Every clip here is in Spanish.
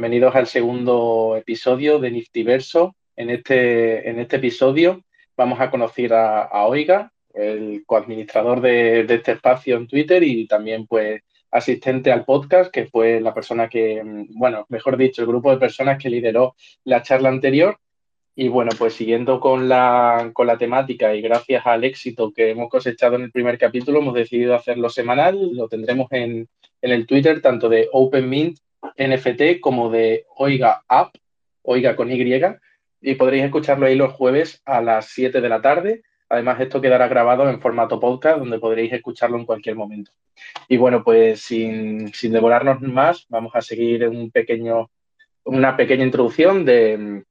Bienvenidos al segundo episodio de Niftyverso. En este, en este episodio vamos a conocer a, Oiga, el coadministrador de, de, este espacio en Twitter y también pues asistente al podcast, que fue la persona que, bueno, mejor dicho, el grupo de personas que lideró la charla anterior. Y bueno, pues siguiendo con la, con la temática y gracias al éxito que hemos cosechado en el primer capítulo, hemos decidido hacerlo semanal. Lo tendremos en, en el Twitter tanto de OpenMint NFT como de Oiga App, Oiga con Y, y podréis escucharlo ahí los jueves a las 7 de la tarde. Además, esto quedará grabado en formato podcast, donde podréis escucharlo en cualquier momento. Y bueno, pues sin, sin devorarnos más, vamos a seguir un pequeño, una pequeña introducción de,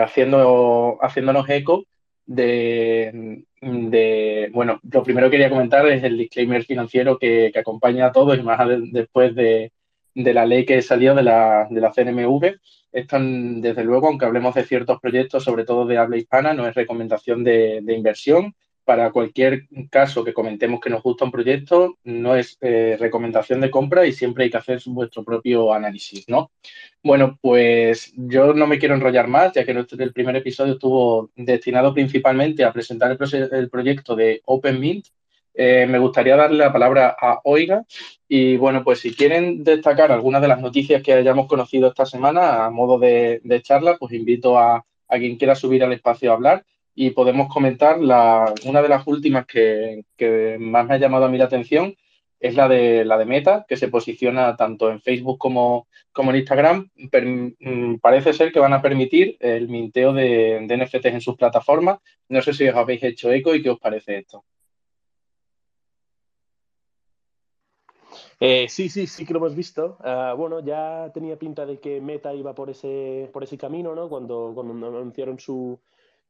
haciendo, haciéndonos eco de, de, bueno, lo primero que quería comentar es el disclaimer financiero que, que acompaña a todos y más después de, de la ley que salió de la, de la CNMV. Esto, desde luego, aunque hablemos de ciertos proyectos, sobre todo de habla hispana, no es recomendación de, inversión. Para cualquier caso que comentemos que nos gusta un proyecto, no es eh, recomendación de compra y siempre hay que hacer vuestro propio análisis, ¿no? Bueno, pues yo no me quiero enrollar más, ya que el primer episodio estuvo destinado principalmente a presentar el, el proyecto de OpenMint, eh, me gustaría darle la palabra a Oiga y bueno, pues si quieren destacar algunas de las noticias que hayamos conocido esta semana a modo de, charla, pues invito a, quien quiera subir al espacio a hablar y podemos comentar la, una de las últimas que, más me ha llamado a mí la atención es la de la de Meta, que se posiciona tanto en Facebook como, en Instagram. Mm, parece ser que van a permitir el minteo de, de NFTs en sus plataformas. No sé si os habéis hecho eco y qué os parece esto. Eh, sí, sí, sí que lo hemos visto. Ah, bueno, ya tenía pinta de que Meta iba por ese, por ese camino, ¿no? Cuando, cuando anunciaron su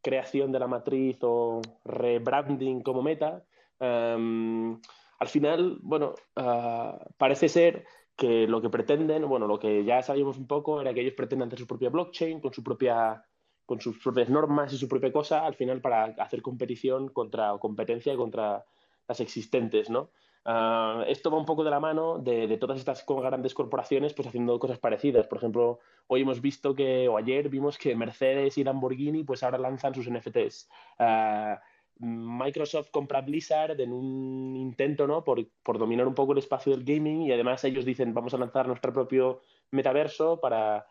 creación de la matriz o rebranding como Meta. al final, bueno, ah, parece ser que lo que pretenden, bueno, lo que ya sabíamos un poco era que ellos pretenden hacer su propia blockchain con su propia con sus propias normas y su propia cosa, al final para hacer competición contra competencia contra las existentes, ¿no? Ah, esto va un poco de la mano de, todas estas grandes corporaciones pues haciendo cosas parecidas. Por ejemplo, hoy hemos visto que, o ayer vimos que Mercedes y Lamborghini pues ahora lanzan sus NFTs. Ah, Microsoft compra Blizzard en un intento ¿no? por, dominar un poco el espacio del gaming y además ellos dicen vamos a lanzar nuestro propio metaverso para,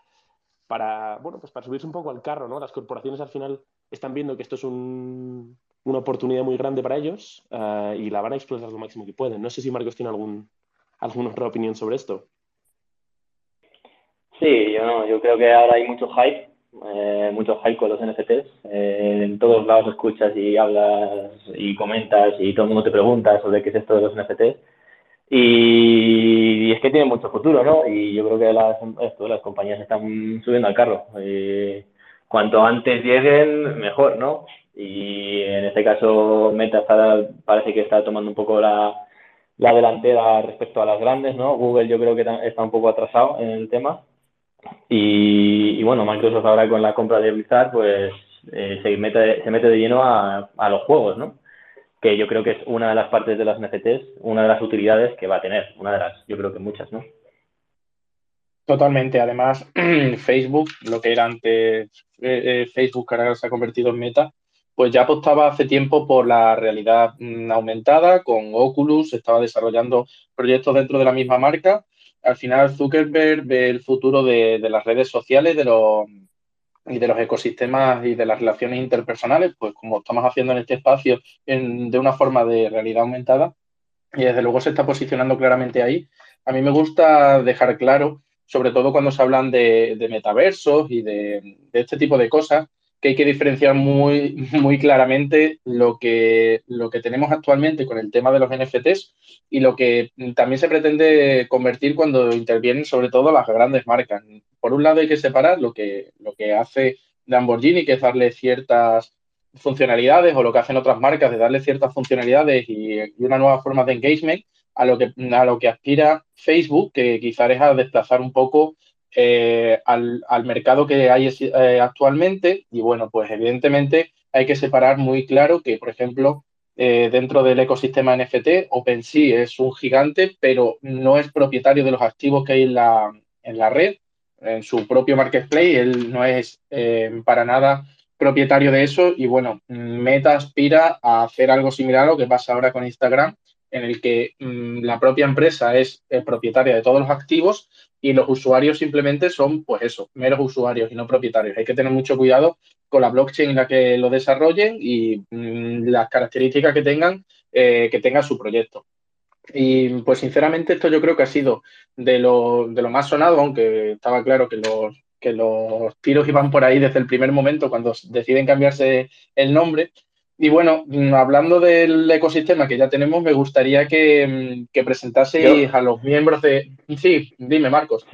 para, bueno, pues para subirse un poco al carro. ¿no? Las corporaciones al final están viendo que esto es un, una oportunidad muy grande para ellos uh, y la van a explotar lo máximo que pueden. No sé si Marcos tiene algún, alguna otra opinión sobre esto. Sí, yo, no, yo creo que ahora hay mucho hype, eh, mucho hype con los NFTs. Eh, en todos lados escuchas y hablas y comentas y todo el mundo te pregunta sobre qué es esto de los NFTs. Y, es que tiene mucho futuro, ¿no? Y yo creo que las, las compañías están subiendo al carro. Eh, cuanto antes lleguen, mejor, ¿no? Y en este caso Meta parece que está tomando un poco la, delantera respecto a las grandes, ¿no? Google yo creo que está un poco atrasado en el tema. Y, bueno, Microsoft ahora con la compra de Blizzard, pues eh, se, mete, se mete de lleno a, a, los juegos, ¿no? Que yo creo que es una de las partes de las NFTs, una de las utilidades que va a tener, una de las, yo creo que muchas, ¿no? Totalmente. Además, Facebook, lo que era antes eh, eh, Facebook, ahora se ha convertido en Meta, pues ya apostaba hace tiempo por la realidad mm, aumentada, con Oculus, estaba desarrollando proyectos dentro de la misma marca. Al final Zuckerberg ve el futuro de, las redes sociales de los, y de los ecosistemas y de las relaciones interpersonales, pues como estamos haciendo en este espacio, de una forma de realidad aumentada, y desde luego se está posicionando claramente ahí. A mí me gusta dejar claro, sobre todo cuando se hablan de, metaversos y de, este tipo de cosas, que hay que diferenciar muy, muy claramente lo que, lo que tenemos actualmente con el tema de los NFTs y lo que también se pretende convertir cuando intervienen sobre todo las grandes marcas. Por un lado hay que separar lo que, lo que hace Lamborghini, que es darle ciertas funcionalidades o lo que hacen otras marcas de darle ciertas funcionalidades y, y una nueva forma de engagement a lo que, a lo que aspira Facebook, que quizás es a desplazar un poco eh, al, mercado que hay eh, actualmente y bueno, pues evidentemente hay que separar muy claro que, por ejemplo, eh, dentro del ecosistema NFT, OpenSea es un gigante, pero no es propietario de los activos que hay en la, en la red, en su propio marketplace. Él no es para nada propietario de eso y bueno, Meta aspira a hacer algo similar a lo que pasa ahora con Instagram, en el que mm, la propia empresa es propietaria de todos los activos y los usuarios simplemente son, pues eso, meros usuarios y no propietarios. Hay que tener mucho cuidado con la blockchain en la que lo desarrollen y mm, las características que tengan, eh, que tenga su proyecto. Y pues sinceramente esto yo creo que ha sido de lo, de lo más sonado, aunque estaba claro que los, que los tiros iban por ahí desde el primer momento cuando deciden cambiarse el nombre. Y bueno, mm, hablando del ecosistema que ya tenemos, me gustaría que, mm, que presentaseis a los miembros de... Sí, dime, Marcos.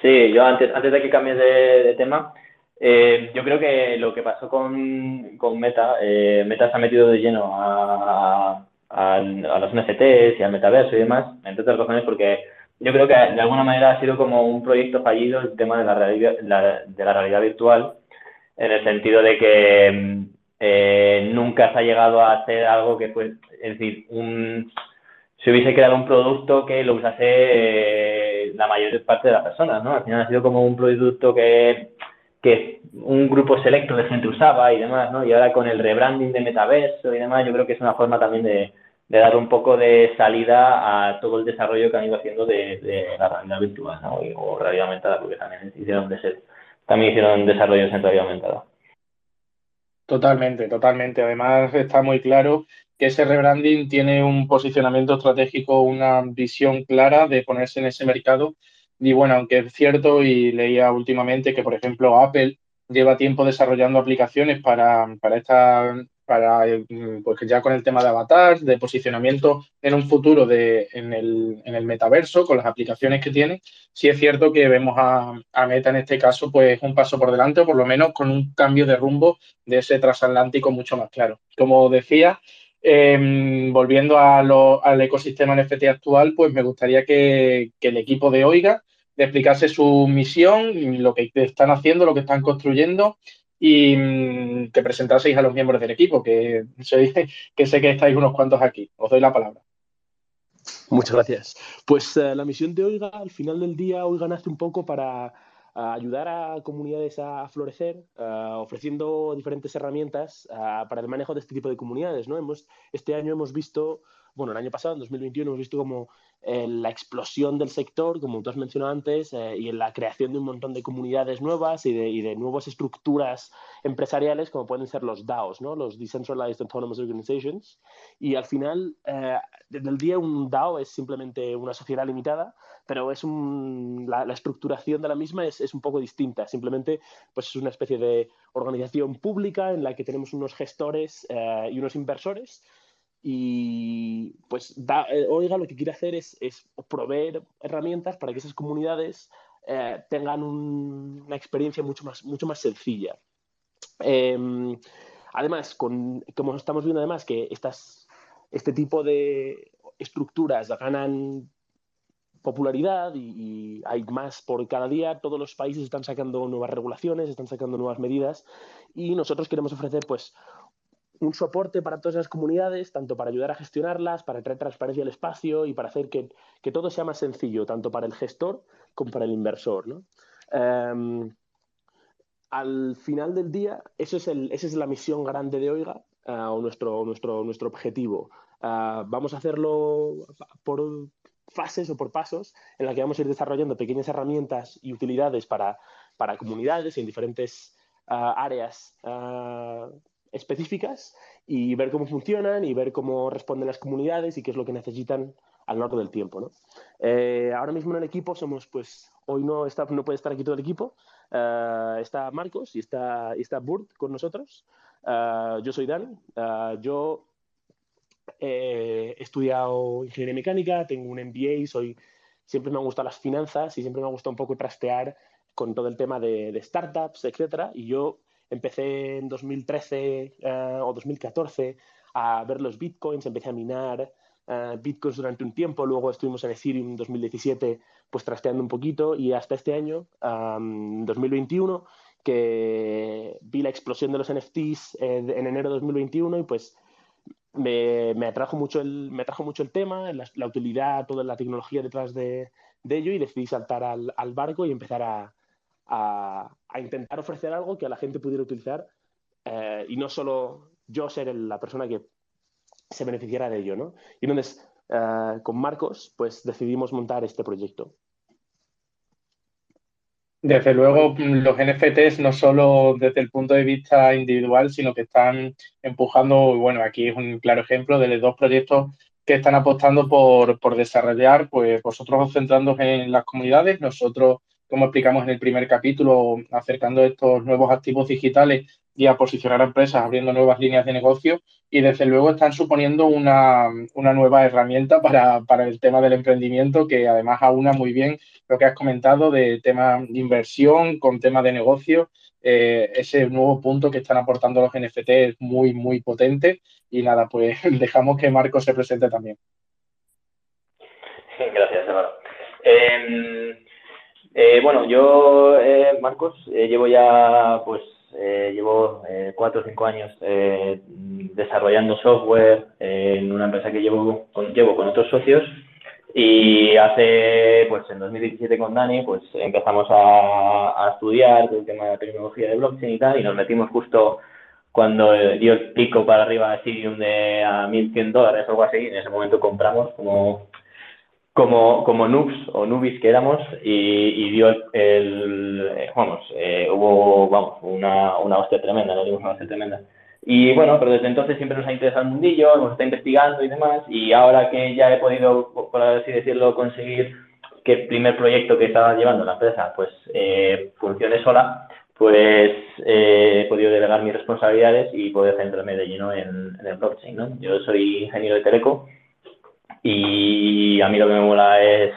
Sí, yo antes, antes de que cambies de, tema, eh, yo creo que lo que pasó con, con Meta, eh, Meta se ha metido de lleno a, a, los NFTs y al metaverso y demás, entre otras razones porque yo creo que de alguna manera ha sido como un proyecto fallido el tema de la realidad, de la realidad virtual, en el sentido de que mm, eh, nunca se ha llegado a hacer algo que fue, es decir, un, se hubiese creado un producto que lo usase eh, la mayor parte de las personas, ¿no? Al final ha sido como un producto que, que un grupo selecto de gente usaba y demás, ¿no? Y ahora con el rebranding de metaverso y demás, yo creo que es una forma también de, de dar un poco de salida a todo el desarrollo que han ido haciendo de, la realidad virtual, ¿no? O realidad aumentada, porque también hicieron, de ser, también hicieron desarrollos en realidad aumentada. Totalmente, totalmente. Además, está muy claro que ese rebranding tiene un posicionamiento estratégico, una visión clara de ponerse en ese mercado. Y bueno, aunque es cierto, y leía últimamente que, por ejemplo, Apple lleva tiempo desarrollando aplicaciones para, para esta para mm, pues ya con el tema de avatar, de posicionamiento en un futuro de, en, el, en el metaverso, con las aplicaciones que tiene, sí es cierto que vemos a, Meta en este caso pues un paso por delante o por lo menos con un cambio de rumbo de ese transatlántico mucho más claro. Como decía, em, volviendo a al ecosistema NFT actual, pues me gustaría que, el equipo de Oiga explicase su misión, lo que están haciendo, lo que están construyendo y mm, que presentaseis a los miembros del equipo, que, que sé que estáis unos cuantos aquí. Os doy la palabra. Muchas gracias. Pues eh, la misión de Oiga, al final del día, Oiga nace un poco para ayudar a comunidades a florecer, eh, ofreciendo diferentes herramientas para el manejo de este tipo de comunidades. ¿no? Hemos, este año hemos visto bueno, el año pasado, en 2021, hemos visto como eh, la explosión del sector, como tú has mencionado antes, eh, y en la creación de un montón de comunidades nuevas y de, y de, nuevas estructuras empresariales, como pueden ser los DAOs, ¿no? los Decentralized Autonomous Organizations. Y al final, eh, desde el día, un DAO es simplemente una sociedad limitada, pero es un, la, estructuración de la misma es, es, un poco distinta. Simplemente pues es una especie de organización pública en la que tenemos unos gestores y unos inversores y pues eh, Oiga lo que quiere hacer es, proveer herramientas para que esas comunidades eh, tengan una experiencia mucho más, mucho más sencilla. Em, además, con, como estamos viendo además que estas, este tipo de estructuras ganan popularidad y, hay más por cada día, todos los países están sacando nuevas regulaciones, están sacando nuevas medidas y nosotros queremos ofrecer pues un soporte para todas las comunidades, tanto para ayudar a gestionarlas, para traer transparencia al espacio y para hacer que, todo sea más sencillo, tanto para el gestor como para el inversor. Em, al final del día, eso es esa es la misión grande de Oiga, eh, o nuestro, nuestro, nuestro objetivo. Eh, vamos a hacerlo por fases o por pasos en la que vamos a ir desarrollando pequeñas herramientas y utilidades para, para comunidades en diferentes eh, áreas específicas y ver cómo funcionan y ver cómo responden las comunidades y qué es lo que necesitan a lo largo del tiempo. ¿no? Eh, ahora mismo en el equipo somos, pues, hoy no, está, no puede estar aquí todo el equipo, uh, está Marcos y está, y está Burt con nosotros. Uh, yo soy Dan, uh, yo he estudiado ingeniería mecánica, tengo un MBA, soy, siempre me han gustado las finanzas y siempre me ha gustado un poco trastear con todo el tema de, de startups, etcétera, y yo empecé en 2013 eh, o 2014 a ver los bitcoins, empecé a minar uh, bitcoins durante un tiempo, luego estuvimos en Ethereum en 2017 pues trasteando un poquito y hasta este año, um, 2021, que vi la explosión de los NFTs en, enero de 2021 y pues me, me, atrajo mucho el, me atrajo mucho el tema, la, la, utilidad, toda la tecnología detrás de, de ello y decidí saltar al, barco y empezar a, intentar ofrecer algo que a la gente pudiera utilizar eh, y no solo yo ser la persona que se beneficiara de ello, ¿no? Y entonces, eh, con Marcos, pues decidimos montar este proyecto. Desde luego, los NFTs no solo desde el punto de vista individual, sino que están empujando, bueno, aquí es un claro ejemplo de los dos proyectos que están apostando por, desarrollar, pues vosotros centrándoos en las comunidades, nosotros, como explicamos en el primer capítulo, acercando estos nuevos activos digitales y a posicionar a empresas abriendo nuevas líneas de negocio y desde luego están suponiendo una, nueva herramienta para, el tema del emprendimiento que además aúna muy bien lo que has comentado de tema de inversión con tema de negocio. Eh, ese nuevo punto que están aportando los NFT es muy, muy potente y nada, pues dejamos que Marcos se presente también. Gracias, Álvaro. Em, eh, bueno, yo, eh, Marcos, llevo ya pues eh, llevo eh, cuatro o cinco años eh, desarrollando software en una empresa que llevo con, llevo con otros socios. Y hace, pues en 2017 con Dani, pues empezamos a, estudiar el tema de la tecnología de blockchain y tal, y nos metimos justo cuando dio el pico para arriba de Ethereum de a 1.100 dólares o algo así, en ese momento compramos como como, como noobs o nubis que éramos y, dio el, eh, vamos, eh, hubo, vamos, una, una hostia tremenda, no dimos una hostia tremenda. Y bueno, pero desde entonces siempre nos ha interesado el mundillo, hemos estado investigando y demás, y ahora que ya he podido, por así decirlo, conseguir que el primer proyecto que estaba llevando la empresa, pues, eh, funcione sola, pues he podido delegar mis responsabilidades y poder centrarme de lleno en, en el blockchain, ¿no? Yo soy ingeniero de teleco, y a mí lo que me mola es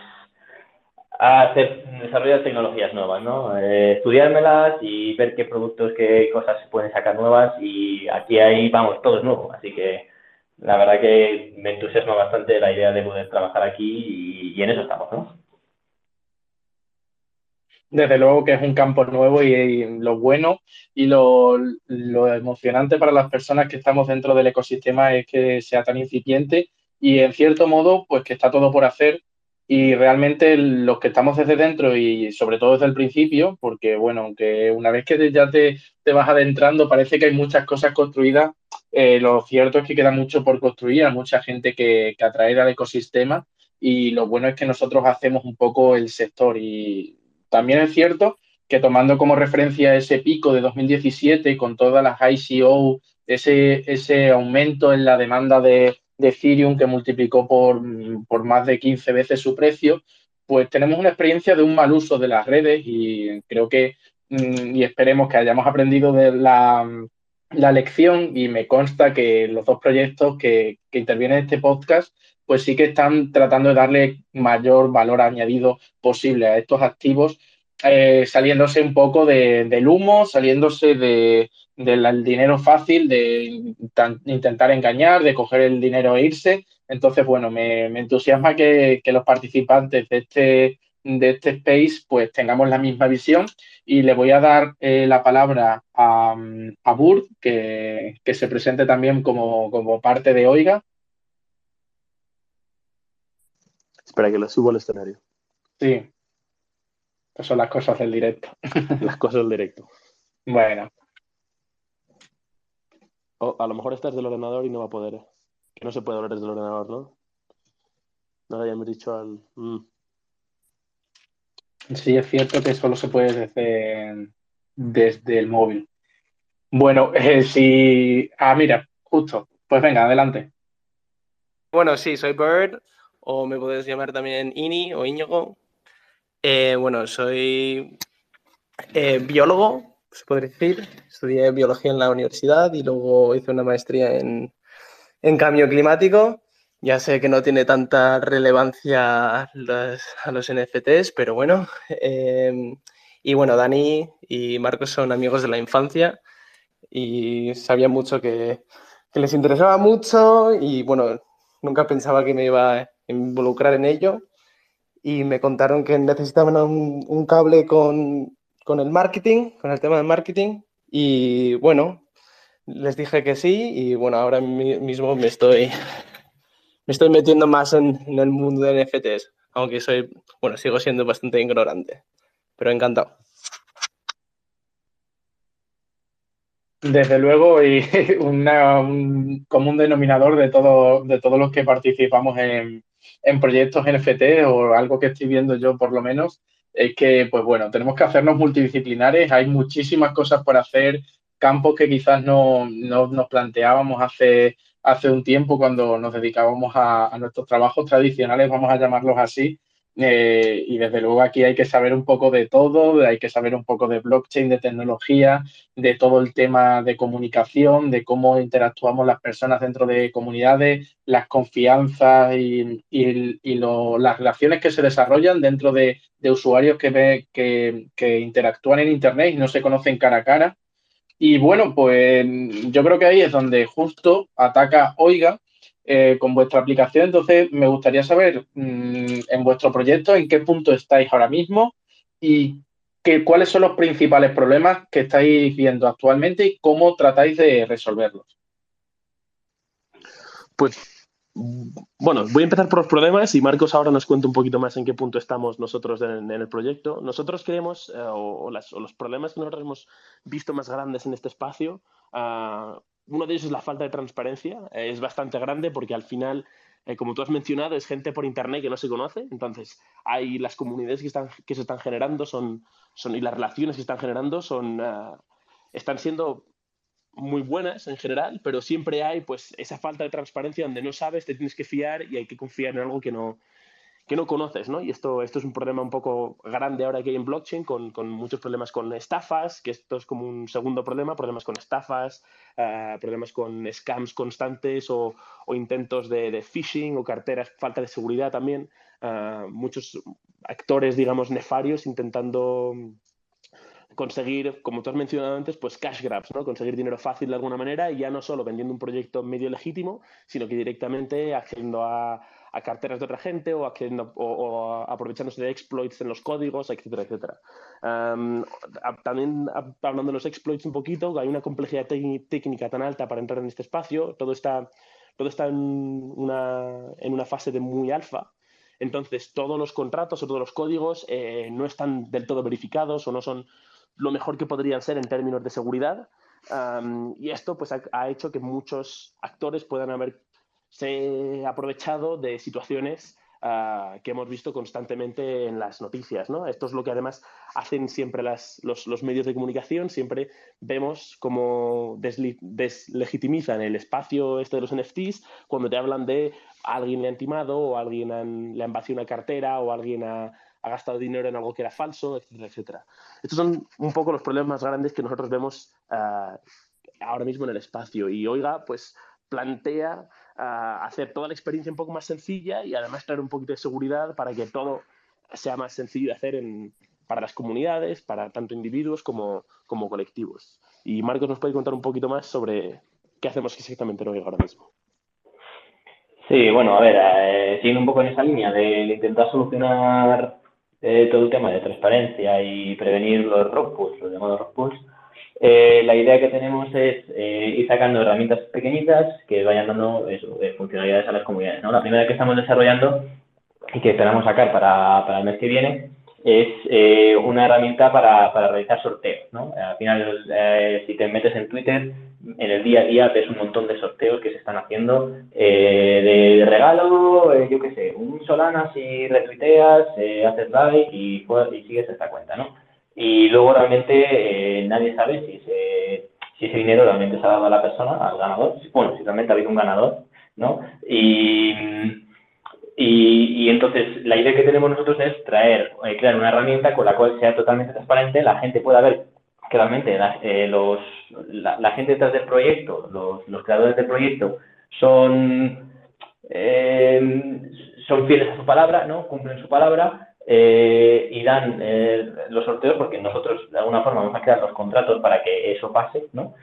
desarrollar tecnologías nuevas, ¿no? Eh, estudiármelas y ver qué productos, qué cosas se pueden sacar nuevas y aquí ahí, vamos, todo es nuevo, así que la verdad que me entusiasma bastante la idea de poder trabajar aquí y, en eso estamos, ¿no? Desde luego que es un campo nuevo y, lo bueno y lo, emocionante para las personas que estamos dentro del ecosistema es que sea tan incipiente y en cierto modo, pues que está todo por hacer y realmente los que estamos desde dentro y sobre todo desde el principio, porque bueno, aunque una vez que ya te, te vas adentrando parece que hay muchas cosas construidas, eh, lo cierto es que queda mucho por construir, hay mucha gente que, que atraer al ecosistema y lo bueno es que nosotros hacemos un poco el sector. Y también es cierto que tomando como referencia ese pico de 2017 con todas las ICO, ese, ese aumento en la demanda de, de Ethereum que multiplicó por, por, más de 15 veces su precio, pues tenemos una experiencia de un mal uso de las redes y creo que mm, y esperemos que hayamos aprendido de la, la lección y me consta que los dos proyectos que, que, intervienen en este podcast pues sí que están tratando de darle mayor valor añadido posible a estos activos, eh, saliéndose un poco de, del humo, saliéndose de, del dinero fácil, de intentar engañar, de coger el dinero e irse. Entonces, bueno, me, entusiasma que, los participantes de este, de este space pues tengamos la misma visión y le voy a dar eh, la palabra a, a Burt, que, se presente también como, como parte de Oiga. Espera que lo subo al escenario. Sí. Estas son las cosas del directo. las cosas del directo. Bueno, a lo mejor estás del ordenador y no va a poder. Que no se puede hablar desde el ordenador, ¿no? No lo habíamos dicho al. Mm. Sí, es cierto que solo se puede desde, desde el móvil. Bueno, eh, si. Ah, mira, justo. Pues venga, adelante. Bueno, sí, soy Bird, o me puedes llamar también Ini o Íñigo. Eh, bueno, soy eh, biólogo, se podría decir. Estudié biología en la universidad y luego hice una maestría en, cambio climático. Ya sé que no tiene tanta relevancia a los NFTs, pero bueno. Em, y bueno, Dani y Marcos son amigos de la infancia y sabía mucho que, les interesaba mucho y bueno, nunca pensaba que me iba a involucrar en ello. Y me contaron que necesitaban un cable con con el marketing, con el tema del marketing. Y bueno, les dije que sí y bueno, ahora mismo me estoy, me estoy metiendo más en, el mundo de NFTs. aunque soy, bueno, sigo siendo bastante ignorante, pero encantado. Desde luego, y un común denominador de, todo, de todos los que participamos en, en proyectos NFT o algo que estoy viendo yo por lo menos, es que, pues bueno, tenemos que hacernos multidisciplinares, hay muchísimas cosas por hacer, campos que quizás no, nos planteábamos hace, hace un tiempo cuando nos dedicábamos a, nuestros trabajos tradicionales, vamos a llamarlos así, eh, y desde luego aquí hay que saber un poco de todo, hay que saber un poco de blockchain, de tecnología, de todo el tema de comunicación, de cómo interactuamos las personas dentro de comunidades, las confianzas y, las relaciones que se desarrollan dentro de, usuarios que, que interactúan en Internet y no se conocen cara a cara. Y bueno, pues yo creo que ahí es donde justo ataca Oiga eh, con vuestra aplicación. Entonces, me gustaría saber mm, en vuestro proyecto en qué punto estáis ahora mismo y cuáles son los principales problemas que estáis viendo actualmente y cómo tratáis de resolverlos. Pues bueno, voy a empezar por los problemas y Marcos ahora nos cuenta un poquito más en qué punto estamos nosotros en, el proyecto. Nosotros creemos, eh, o, los problemas que nosotros hemos visto más grandes en este espacio, ah, uno de ellos es la falta de transparencia. Eh, es bastante grande porque al final, eh, como tú has mencionado, es gente por Internet que no se conoce. Entonces, hay las comunidades que, están, que se están generando son, son, y las relaciones que están generando son, ah, están siendo muy buenas en general, pero siempre hay pues esa falta de transparencia donde no sabes, te tienes que fiar y hay que confiar en algo que no, que no conoces, ¿no? Y esto, esto es un problema un poco grande ahora que hay en blockchain, con, muchos problemas con estafas, que esto es como un segundo problema, problemas con estafas, uh, problemas con scams constantes o, intentos de, phishing o carteras, falta de seguridad también, uh, muchos actores, digamos, nefarios intentando conseguir, como tú has mencionado antes, pues cash grabs, ¿no? Conseguir dinero fácil de alguna manera y ya no solo vendiendo un proyecto medio legítimo, sino que directamente accediendo a, carteras de otra gente o, accediendo, o, aprovechándose de exploits en los códigos, etcétera, etcétera. también hablando de los exploits un poquito, hay una complejidad técnica tan alta para entrar en este espacio, todo está, todo está en, una, en una fase de muy alfa, entonces, todos los contratos o todos los códigos eh, no están del todo verificados o no son lo mejor que podrían ser en términos de seguridad. y esto pues, ha, hecho que muchos actores puedan haberse aprovechado de situaciones ah, que hemos visto constantemente en las noticias. ¿no? Esto es lo que además hacen siempre las, los, los, medios de comunicación. Siempre vemos cómo deslegitimizan el espacio este de los NFTs cuando te hablan de alguien le ha timado o alguien le han vaciado una cartera o alguien ha ha gastado dinero en algo que era falso, etcétera, etcétera. Estos son un poco los problemas más grandes que nosotros vemos uh, ahora mismo en el espacio. Y Oiga, pues plantea uh, hacer toda la experiencia un poco más sencilla y además traer un poquito de seguridad para que todo sea más sencillo de hacer en, para las comunidades, para tanto individuos como, como colectivos. Y Marcos nos puede contar un poquito más sobre qué hacemos exactamente en Oiga ahora mismo. Sí, bueno, a ver, eh, un poco en esa línea de intentar solucionar eh, todo el tema de transparencia y prevenir los rock los llamados rock eh, la idea que tenemos es eh, ir sacando herramientas pequeñitas que vayan dando funcionalidades a las comunidades. La primera que estamos desarrollando y que esperamos sacar para, para el mes que viene es eh, una herramienta para, para, realizar sorteos. ¿no? Al final, eh, si te metes en Twitter, en el día a día ves un montón de sorteos que se están haciendo eh, de, regalo, yo qué sé, un Solana si retuiteas, haces like y, y, sigues esta cuenta. ¿no? Y luego realmente nadie sabe si ese, si ese dinero realmente se ha dado a la persona, al ganador. Bueno, si realmente ha habido un ganador. ¿no? Y y, entonces la idea que tenemos nosotros es traer, eh, crear una herramienta con la cual sea totalmente transparente, la gente pueda ver que realmente la, eh, los, la, gente detrás del proyecto, los, los creadores del proyecto, son, eh, son fieles a su palabra, ¿no? cumplen su palabra y dan los sorteos porque nosotros de alguna forma vamos a crear los contratos para que eso pase. ¿no?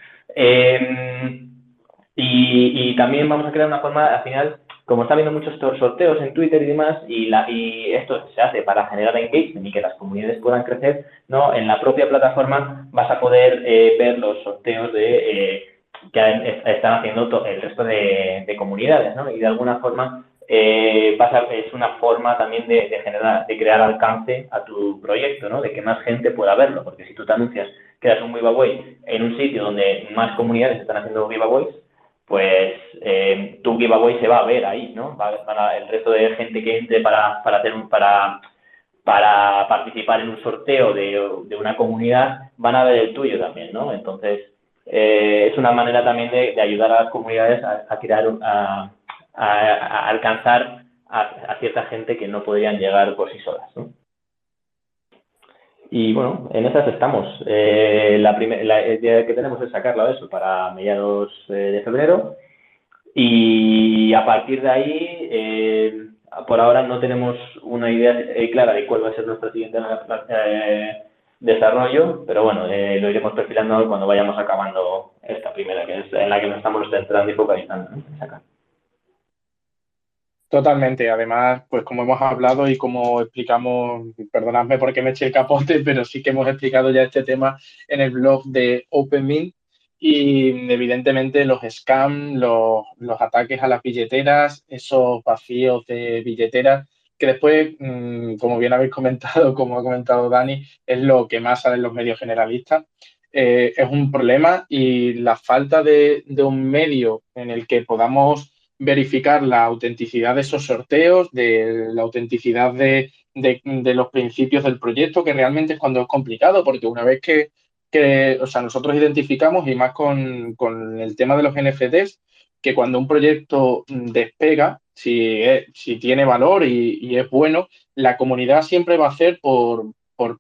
Y, y, también vamos a crear una forma, al final, como está habiendo muchos sorteos en Twitter y demás, y, la, y esto se hace para generar engagement y que las comunidades puedan crecer, ¿no? En la propia plataforma vas a poder eh, ver los sorteos de, eh, que están haciendo el resto de, comunidades, ¿no? Y de alguna forma eh, es una forma también de, generar, de crear alcance a tu proyecto, ¿no? De que más gente pueda verlo, porque si tú te anuncias que das un giveaway en un sitio donde más comunidades están haciendo giveaways, pues eh, tu giveaway se va a ver ahí, ¿no? el resto de gente que entre para, para hacer un, para para participar en un sorteo de, una comunidad, van a ver el tuyo también, ¿no? Entonces, eh, es una manera también de, ayudar a las comunidades a, crear, a, alcanzar a, cierta gente que no podrían llegar por sí solas, ¿no? Y bueno, en esas estamos. Eh, la, la idea que tenemos es sacarlo eso para mediados eh, de febrero. Y a partir de ahí, por ahora no tenemos una idea eh, clara de cuál va a ser nuestro siguiente eh, desarrollo, pero bueno, eh, lo iremos perfilando cuando vayamos acabando esta primera, que es en la que nos estamos centrando y focalizando. Totalmente. Además, pues como hemos hablado y como explicamos, perdonadme porque me eché el capote, pero sí que hemos explicado ya este tema en el blog de OpenMint, y evidentemente los scams, los, ataques a las billeteras, esos vacíos de billeteras, que después, mm, como bien habéis comentado, como ha comentado Dani, es lo que más sale en los medios generalistas. Eh, es un problema y la falta de, un medio en el que podamos verificar la autenticidad de esos sorteos, de la autenticidad de, de los principios del proyecto, que realmente es cuando es complicado, porque una vez que que, o sea, nosotros identificamos, y más con, el tema de los NFTs, que cuando un proyecto despega, si, si tiene valor y, es bueno, la comunidad siempre va a hacer por,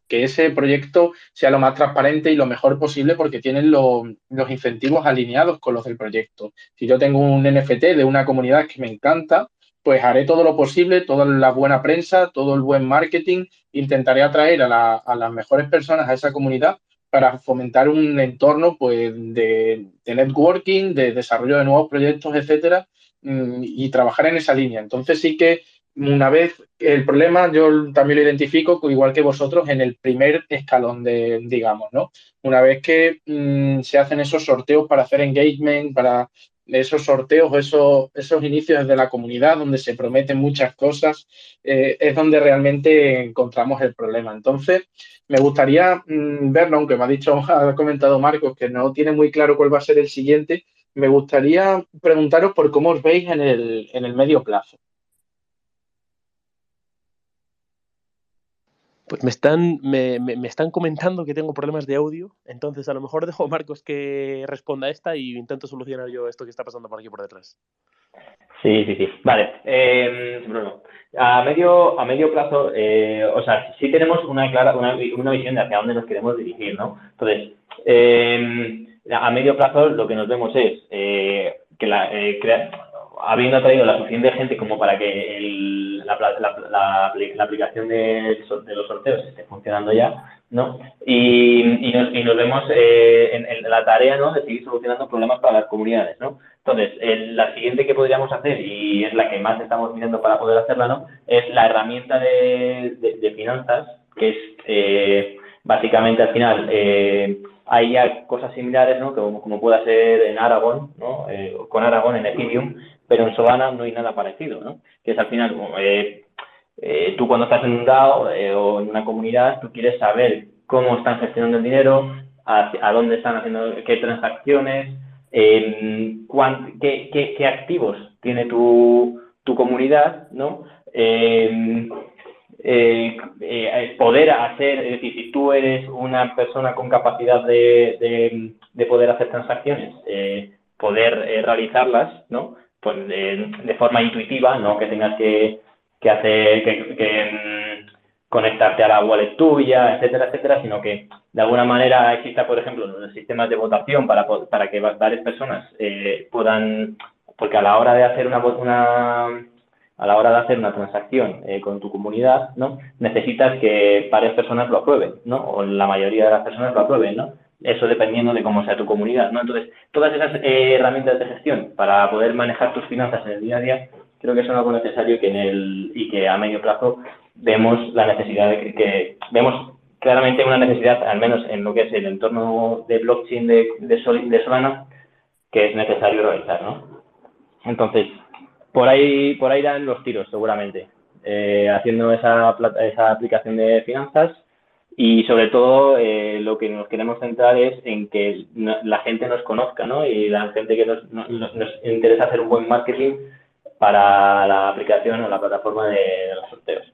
que ese proyecto sea lo más transparente y lo mejor posible porque tienen los incentivos alineados con los del proyecto. Si yo tengo un NFT de una comunidad que me encanta, pues haré todo lo posible, toda la buena prensa, todo el buen marketing, intentaré atraer a, a las mejores personas a esa comunidad para fomentar un entorno pues, de, networking, de desarrollo de nuevos proyectos, etcétera, mm, y trabajar en esa línea. Entonces sí que una vez el problema yo también lo identifico igual que vosotros en el primer escalón de digamos, ¿no? Una vez que mm, se hacen esos sorteos para hacer engagement, para esos sorteos, esos, esos inicios de la comunidad donde se prometen muchas cosas, eh, es donde realmente encontramos el problema. Entonces, me gustaría mm, verlo, aunque me ha dicho, ha comentado Marcos que no tiene muy claro cuál va a ser el siguiente, me gustaría preguntaros por cómo os veis en el, en el medio plazo. Pues me están, me, están comentando que tengo problemas de audio, entonces a lo mejor dejo a Marcos que responda a esta y intento solucionar yo esto que está pasando por aquí por detrás. Sí, sí, sí. Vale. Eh, Bruno, a medio, a medio plazo, eh, o sea, sí tenemos una clara, una, una, visión de hacia dónde nos queremos dirigir, ¿no? Entonces, eh, a medio plazo lo que nos vemos es eh, que la, eh, habiendo traído la suficiente gente como para que el, la, la, la, aplicación de, de, los sorteos esté funcionando ya, ¿no? Y, y, nos, y nos, vemos eh, en, la tarea, ¿no? De seguir solucionando problemas para las comunidades, ¿no? Entonces, la siguiente que podríamos hacer, y es la que más estamos mirando para poder hacerla, ¿no? Es la herramienta de, de, finanzas, que es eh, básicamente al final... Eh, hay ya cosas similares, ¿no? Como, como puede ser en Aragon, ¿no? Eh, con Aragon en Ethereum, pero en Solana no hay nada parecido, ¿no? Que es al final, eh, eh, tú cuando estás en un DAO eh, o en una comunidad, tú quieres saber cómo están gestionando el dinero, a, dónde están haciendo, qué transacciones, em, qué, activos tiene tu, tu comunidad, ¿no? Em, poder hacer, es decir, si tú eres una persona con capacidad de, de poder hacer transacciones, poder realizarlas, ¿no? Pues de, forma intuitiva, no que tengas que, que hacer, que, mm, conectarte a la wallet tuya, etcétera, etcétera, sino que de alguna manera exista, por ejemplo, los sistemas de votación para, para que varias personas eh, puedan, porque a la hora de hacer una, una a la hora de hacer una transacción eh, con tu comunidad, ¿no? Necesitas que varias personas lo aprueben, ¿no? O la mayoría de las personas lo aprueben, ¿no? Eso dependiendo de cómo sea tu comunidad, ¿no? Entonces, todas esas eh, herramientas de gestión para poder manejar tus finanzas en el día a día, creo que son algo necesario que en el, y que a medio plazo vemos la necesidad de que, vemos claramente una necesidad, al menos en lo que es el entorno de blockchain de, de, Solana, que es necesario realizar, ¿no? Entonces, por ahí, por ahí dan los tiros, seguramente, eh, haciendo esa, esa aplicación de finanzas y sobre todo eh, lo que nos queremos centrar es en que la gente nos conozca, ¿no? Y la gente que nos, interesa hacer un buen marketing para la aplicación o la plataforma de, los sorteos.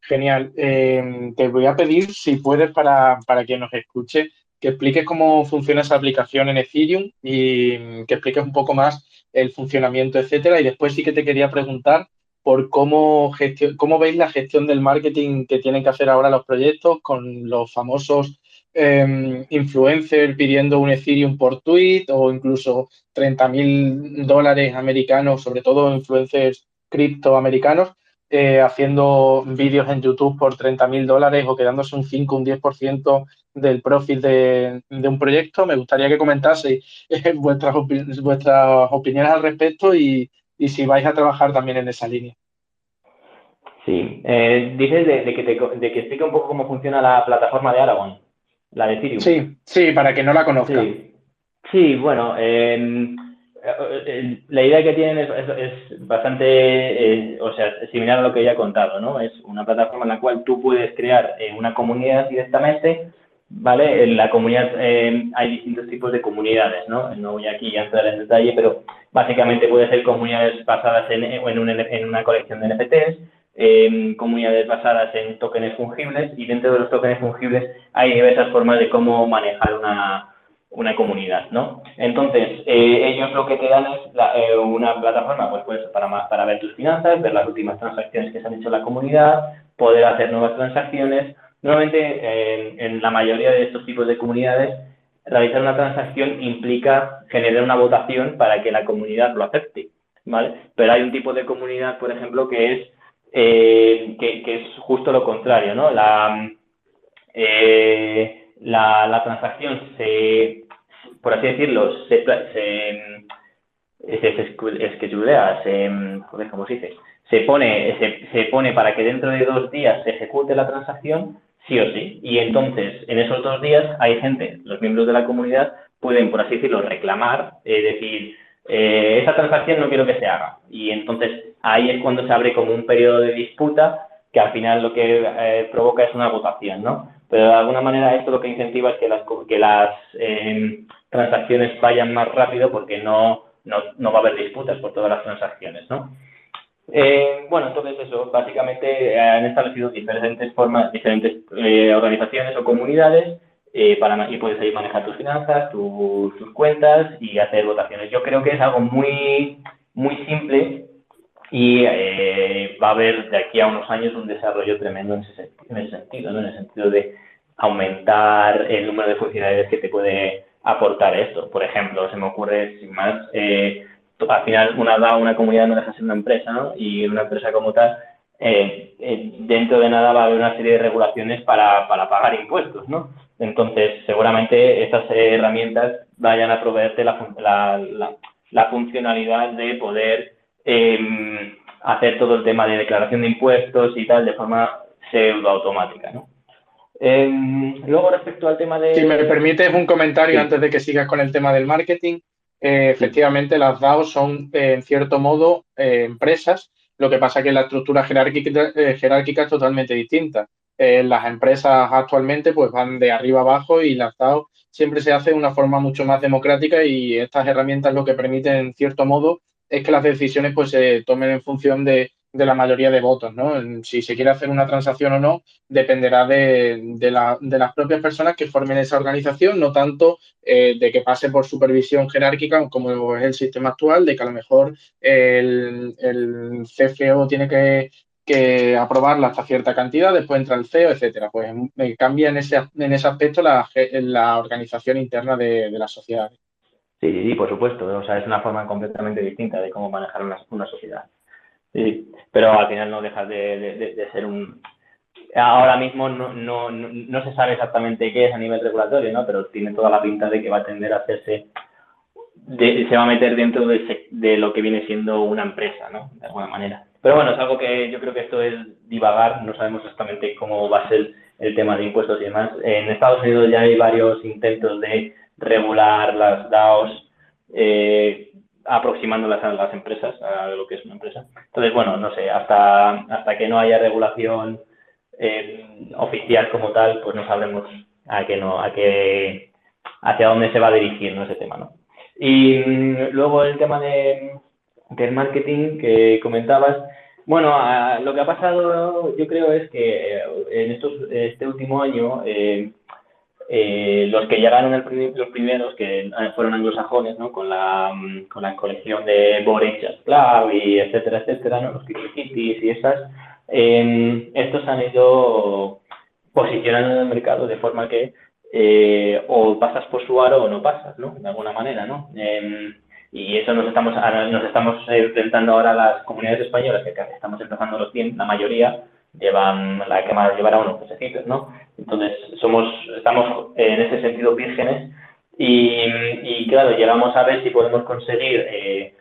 Genial. Eh, te voy a pedir, si puedes, para, para quien nos escuche, que expliques cómo funciona esa aplicación en Ethereum y mm, que expliques un poco más el funcionamiento, etcétera. Y después sí que te quería preguntar por cómo, cómo veis la gestión del marketing que tienen que hacer ahora los proyectos con los famosos em, influencers pidiendo un Ethereum por tweet o incluso 30 mil dólares americanos, sobre todo influencers criptoamericanos, eh, haciendo vídeos en YouTube por 30 mil dólares o quedándose un 5, un 10% del profit de, un proyecto. Me gustaría que comentaseis eh, vuestras, vuestras opiniones al respecto y, si vais a trabajar también en esa línea. Sí, eh, dices de, que de que explique un poco cómo funciona la plataforma de Aragon, la de Ethereum. Sí, sí, para que no la conozca. Sí, bueno, eh, eh, la idea que tienen es, bastante, eh, o sea, similar a lo que ya he contado, ¿no? Es una plataforma en la cual tú puedes crear una comunidad directamente, ¿vale? En la comunidad hay distintos tipos de comunidades, ¿no? No voy aquí a entrar en detalle, pero básicamente puede ser comunidades basadas en, en, una colección de NFTs, comunidades basadas en tokens fungibles y dentro de los tokens fungibles hay diversas formas de cómo manejar una una comunidad, ¿no? Entonces, eh, ellos lo que te dan es eh, una plataforma pues, pues para, para ver tus finanzas, ver las últimas transacciones que se han hecho en la comunidad, poder hacer nuevas transacciones. Normalmente, en la mayoría de estos tipos de comunidades, realizar una transacción implica generar una votación para que la comunidad lo acepte, ¿vale? Pero hay un tipo de comunidad, por ejemplo, que es, eh, que, es justo lo contrario, ¿no? La, la, la transacción se por así decirlo, se, se, se, se, ¿cómo se dice? Se pone, se, se pone para que dentro de dos días se ejecute la transacción, sí o sí. Y entonces, en esos dos días, hay gente, los miembros de la comunidad, pueden, por así decirlo, reclamar, es decir, eh, esa transacción no quiero que se haga. Y entonces ahí es cuando se abre como un periodo de disputa que al final lo que eh, provoca es una votación, ¿no? Pero de alguna manera esto lo que incentiva es que las, que las eh, transacciones vayan más rápido porque no, no, va a haber disputas por todas las transacciones, ¿no? Eh, bueno, entonces eso, básicamente han establecido diferentes formas, diferentes eh, organizaciones o comunidades eh, para, y puedes ahí manejar tus finanzas, tus cuentas y hacer votaciones. Yo creo que es algo muy, muy simple y va a haber de aquí a unos años un desarrollo tremendo en ese, en ese sentido, ¿no? en el sentido de aumentar el número de funcionalidades que te puede aportar esto. Por ejemplo, se me ocurre, sin más, eh, al final una DAO, una comunidad no deja de ser una empresa, ¿no? Y una empresa como tal, eh, eh, dentro de nada va a haber una serie de regulaciones para, para pagar impuestos, ¿no? Entonces, seguramente estas herramientas vayan a proveerte la, la, la, funcionalidad de poder em, hacer todo el tema de declaración de impuestos y tal de forma pseudo automática, ¿no? Em, luego, respecto al tema de... Si me permites un comentario antes de que sigas con el tema del marketing. Eh, efectivamente, las DAO son, eh, en cierto modo, eh, empresas. Lo que pasa es que la estructura jerárquica, jerárquica es totalmente distinta. las empresas actualmente pues van de arriba abajo y las DAO siempre se hace de una forma mucho más democrática y estas herramientas lo que permiten, en cierto modo, es que las decisiones pues se tomen en función de, de la mayoría de votos, ¿no? Si se quiere hacer una transacción o no, dependerá de, de, las propias personas que formen esa organización, no tanto eh, de que pase por supervisión jerárquica como es el sistema actual, de que a lo mejor el, el CFO tiene que, que aprobarla hasta cierta cantidad, después entra el CEO, etcétera. Pues eh, cambia en ese, en ese aspecto la, la organización interna de, de la sociedad. Sí, sí, por supuesto. O sea, es una forma completamente distinta de cómo manejar una, una sociedad. Sí, pero al final no deja de, ser un... Ahora mismo no, no, no, se sabe exactamente qué es a nivel regulatorio, ¿no? Pero tiene toda la pinta de que va a tender a hacerse... se va a meter dentro de, de lo que viene siendo una empresa, ¿no? De alguna manera. Pero bueno, es algo que yo creo que esto es divagar, no sabemos exactamente cómo va a ser el tema de impuestos y demás. En Estados Unidos ya hay varios intentos de regular las DAOs. Eh, aproximándolas a las empresas, a lo que es una empresa. Entonces, bueno, no sé, hasta, hasta que no haya regulación eh, oficial como tal, pues no sabremos a qué no, a qué, hacia dónde se va a dirigir ese tema, ¿no? Y mm, luego el tema de, del marketing que comentabas, bueno, lo que ha pasado yo creo es que eh, en estos, este último año eh, eh, los que llegaron el, los primeros, que fueron anglosajones, ¿no? Con la, mm, con la colección de Borechas Club y etcétera, etcétera, ¿no? Los Kitty y esas, em, estos han ido posicionando en el mercado de forma que eh, o pasas por su aro o no pasas, ¿no? De alguna manera, ¿no? Em, y eso nos estamos, nos estamos enfrentando ahora a las comunidades españolas, que estamos empezando los 100, la mayoría, llevan la que más llevará unos mesecitos, ¿no? Entonces, somos, estamos en ese sentido vírgenes y, claro, llegamos a ver si podemos conseguir eh,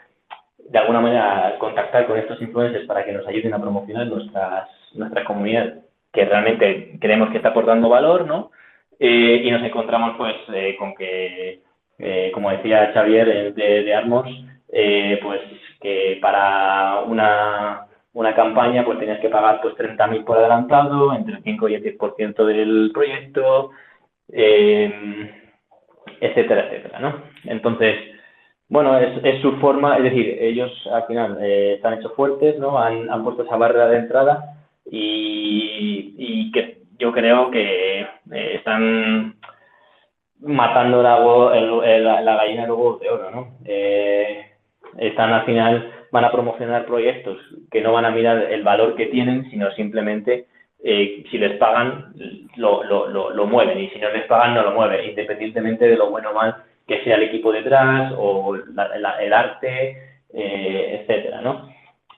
de alguna manera contactar con estos influencers para que nos ayuden a promocionar nuestras, nuestra comunidad, que realmente creemos que está aportando valor, ¿no? Eh, y nos encontramos pues eh, con que, como decía Xavier de, de Armos, pues que para una una campaña, pues tenías que pagar pues 30.000 por adelantado, entre el 5 y el 10% del proyecto, em, etcétera, etcétera, ¿no? Entonces, bueno, es, su forma, es decir, ellos al final eh, están hechos fuertes, ¿no? Han, puesto esa barrera de entrada y, que yo creo que eh, están matando la, la, gallina huevos de oro, ¿no? Eh, están al final van a promocionar proyectos que no van a mirar el valor que tienen, sino simplemente eh, si les pagan, lo, lo, lo, mueven y si no les pagan, no lo mueven, independientemente de lo bueno o mal que sea el equipo detrás o el arte, eh, etcétera, ¿no?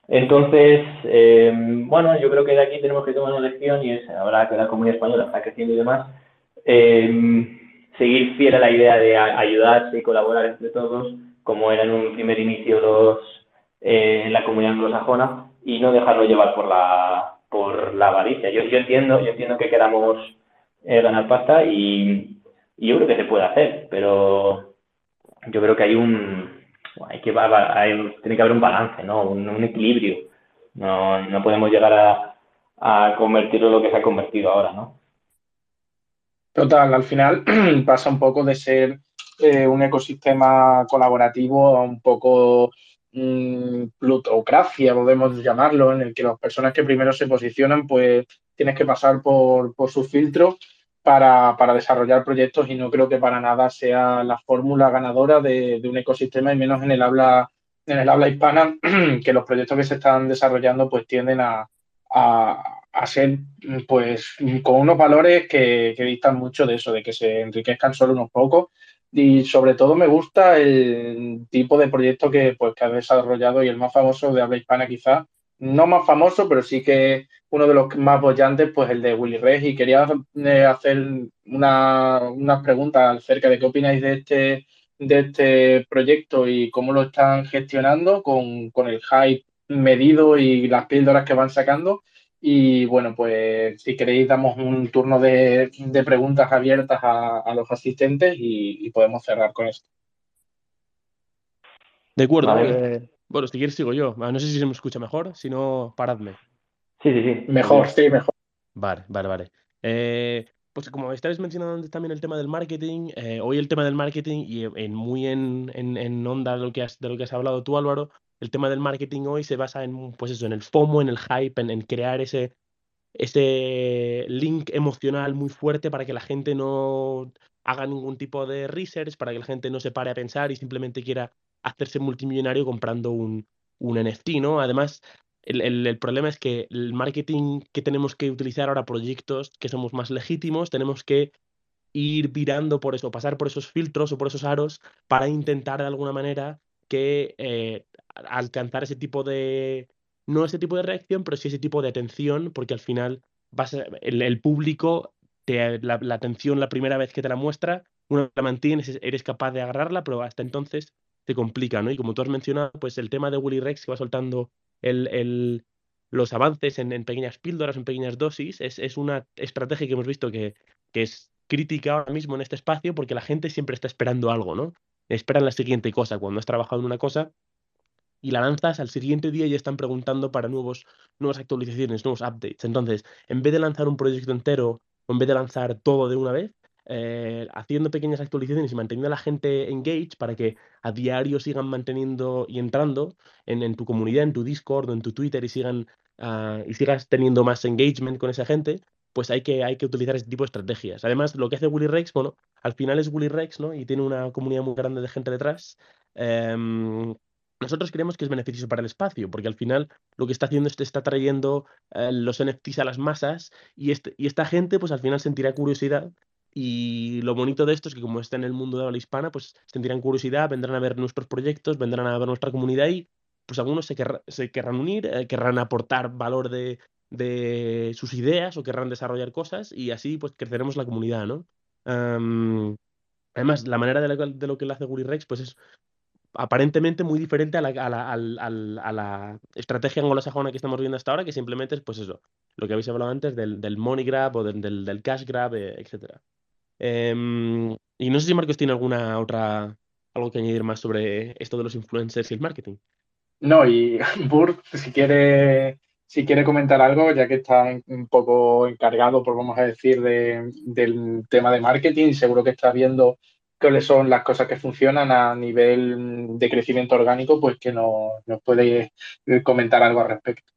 Entonces, eh, bueno, yo creo que de aquí tenemos que tomar una lección y es, ahora que la comunidad española está creciendo y demás, seguir fiel a la idea de ayudarse y colaborar entre todos, como era en un primer inicio los, eh, en la comunidad anglosajona y no dejarlo llevar por la, por la avaricia. Yo, yo, entiendo, yo entiendo que queramos eh, ganar pasta y, yo creo que se puede hacer, pero yo creo que hay un hay que hay, tiene que haber un balance, ¿no? Un, equilibrio. No, no podemos llegar a, a convertirlo en lo que se ha convertido ahora, ¿no? Total, al final pasa un poco de ser eh, un ecosistema colaborativo a un poco plutocracia, podemos llamarlo, en el que las personas que primero se posicionan, pues tienes que pasar por, por sus filtros para, para, desarrollar proyectos y no creo que para nada sea la fórmula ganadora de, un ecosistema y menos en el habla en el habla hispana que los proyectos que se están desarrollando pues tienden a, a, ser pues con unos valores que, que distan mucho de eso, de que se enriquezcan solo unos pocos y sobre todo me gusta el tipo de proyecto que, pues, que ha desarrollado y el más famoso de habla hispana quizás, no más famoso, pero sí que uno de los más bollantes, pues el de Willy Rex. Y quería eh, hacer una, unas preguntas acerca de qué opináis de este, de este proyecto y cómo lo están gestionando con, con el hype medido y las píldoras que van sacando. Y bueno, pues si queréis damos un turno de, preguntas abiertas a, los asistentes y, podemos cerrar con esto. De acuerdo. Bueno, si quieres sigo yo. Ah, no sé si se me escucha mejor, si no, paradme. Sí, sí, sí. Mejor, sí, mejor. Vale, vale, vale. Eh, pues como estabais mencionando también el tema del marketing, eh, hoy el tema del marketing y en, muy en, en, onda de lo, que has, de lo que has hablado tú, Álvaro, el tema del marketing hoy se basa en, pues eso, en el FOMO, en el hype, en, crear ese, ese link emocional muy fuerte para que la gente no haga ningún tipo de research, para que la gente no se pare a pensar y simplemente quiera hacerse multimillonario comprando un, un NFT, ¿no? Además, el, el, problema es que el marketing que tenemos que utilizar ahora, proyectos que somos más legítimos, tenemos que ir virando por eso, pasar por esos filtros o por esos aros para intentar de alguna manera que eh, alcanzar ese tipo de, no ese tipo de reacción, pero sí ese tipo de atención, porque al final vas el, público, la, atención la primera vez que te la muestra, una la mantienes, eres capaz de agarrarla, pero hasta entonces te complica, ¿no? Y como tú has mencionado, pues el tema de Willy Rex que va soltando el, el, los avances en, en, pequeñas píldoras, en pequeñas dosis, es, es una estrategia que hemos visto que, que es crítica ahora mismo en este espacio porque la gente siempre está esperando algo, ¿no? esperan la siguiente cosa. Cuando has trabajado en una cosa y la lanzas, al siguiente día ya están preguntando para nuevos, nuevas actualizaciones, nuevos updates. Entonces, en vez de lanzar un proyecto entero o en vez de lanzar todo de una vez, eh, haciendo pequeñas actualizaciones y manteniendo a la gente engaged para que a diario sigan manteniendo y entrando en, tu comunidad, en tu Discord o en tu Twitter y sigan ah, y sigas teniendo más engagement con esa gente, pues hay que, hay que utilizar este tipo de estrategias. Además, lo que hace Willy Rex, bueno, al final es Willy Rex, ¿no? Y tiene una comunidad muy grande de gente detrás. Em, nosotros creemos que es beneficioso para el espacio, porque al final lo que está haciendo es que está trayendo eh, los NFTs a las masas y, este, y esta gente, pues al final sentirá curiosidad y lo bonito de esto es que como está en el mundo de habla hispana, pues sentirán curiosidad, vendrán a ver nuestros proyectos, vendrán a ver nuestra comunidad y pues algunos se, querrán unir, eh, querrán aportar valor de, sus ideas o querrán desarrollar cosas y así pues creceremos la comunidad, ¿no? además, la manera de lo, de lo que le hace Guri Rex pues es aparentemente muy diferente a la, estrategia anglosajona que estamos viendo hasta ahora, que simplemente es pues eso, lo que habéis hablado antes del, money grab o del, cash grab, eh, etcétera. Em, y no sé si Marcos tiene alguna otra, algo que añadir más sobre esto de los influencers y el marketing. No, y Burt, si quiere, si quiere comentar algo, ya que está un poco encargado, por vamos a decir, de, del tema de marketing, seguro que está viendo cuáles son las cosas que funcionan a nivel de crecimiento orgánico, pues que nos, nos puede comentar algo al respecto.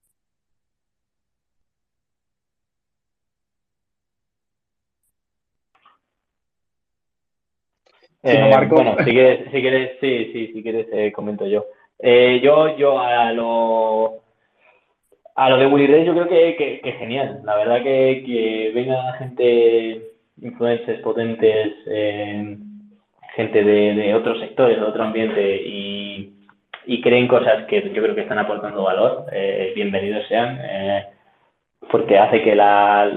Eh, bueno, si quieres, si quieres, sí, sí, si quieres, eh, comento yo. Eh, yo, yo a lo, a lo de Willy yo creo que, que, genial. La verdad que, que venga gente, influencers potentes, gente de, otros sectores, de otro ambiente y, creen cosas que yo creo que están aportando valor, bienvenidos sean, porque hace que la,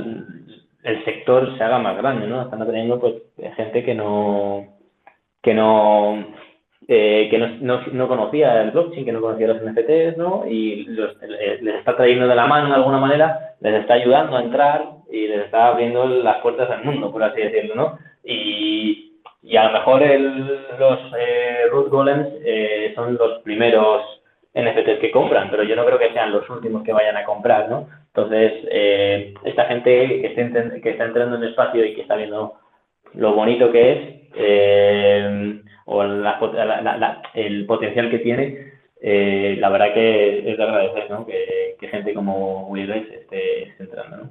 el sector se haga más grande, ¿no? Están atrayendo pues gente que no que no eh, que no, no, conocía el blockchain, que no conocía los NFTs, ¿no? Y eh, les está trayendo de la mano de alguna manera, les está ayudando a entrar y les está abriendo las puertas al mundo, por así decirlo, ¿no? Y, y a lo mejor los eh, root golems eh, son los primeros NFTs que compran, pero yo no creo que sean los últimos que vayan a comprar, ¿no? Entonces, esta gente que, está, que está entrando en el espacio y que está viendo lo bonito que es eh, o el potencial que tiene, eh, la verdad que es de agradecer ¿no? que, gente como Will esté, entrando.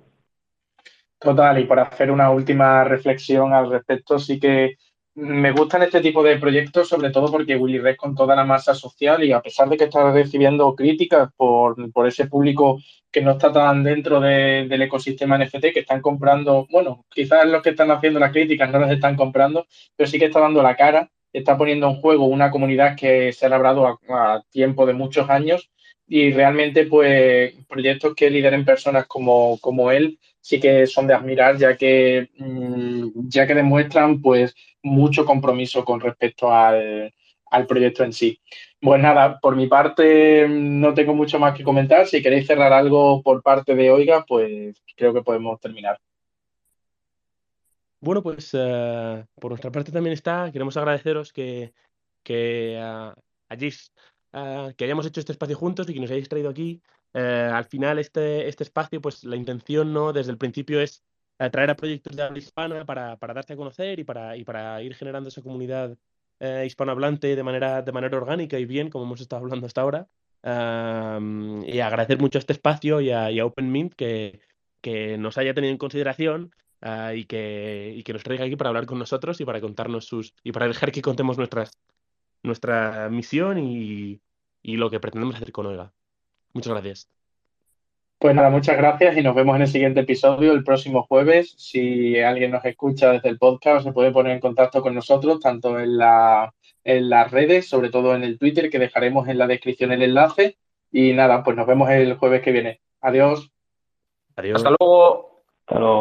Total, y por hacer una última reflexión al respecto, sí que me gustan este tipo de proyectos, sobre todo porque Willy Rex con toda la masa social y a pesar de que está recibiendo críticas por, ese público que no está tan dentro del ecosistema NFT, que están comprando, bueno, quizás los que están haciendo las críticas no las están comprando, pero sí que está dando la cara, está poniendo en juego una comunidad que se ha labrado a, tiempo de muchos años y realmente pues proyectos que lideren personas como, como él sí que son de admirar ya que mm, ya que demuestran pues mucho compromiso con respecto al, proyecto en sí. Pues nada, por mi parte no tengo mucho más que comentar. Si queréis cerrar algo por parte de Oiga, pues creo que podemos terminar. Bueno, pues eh, por nuestra parte también está. Queremos agradeceros que, que uh, que hayamos hecho este espacio juntos y que nos hayáis traído aquí. Al final, este, este espacio, pues la intención no desde el principio es traer a proyectos de habla hispana para, para darte a conocer y para, y para ir generando esa comunidad eh, hispanohablante de manera, de manera orgánica y bien, como hemos estado hablando hasta ahora. y agradecer mucho a este espacio y a, OpenMint que, que nos haya tenido en consideración ah, y, que, y que nos traiga aquí para hablar con nosotros y para contarnos sus y para dejar que contemos nuestras, nuestra misión y, y lo que pretendemos hacer con Oiga. Muchas gracias. Pues nada, muchas gracias y nos vemos en el siguiente episodio el próximo jueves. Si alguien nos escucha desde el podcast, se puede poner en contacto con nosotros, tanto en, la, en las redes, sobre todo en el Twitter, que dejaremos en la descripción el enlace. Y nada, pues nos vemos el jueves que viene. Adiós. Adiós. Hasta luego. Hasta luego.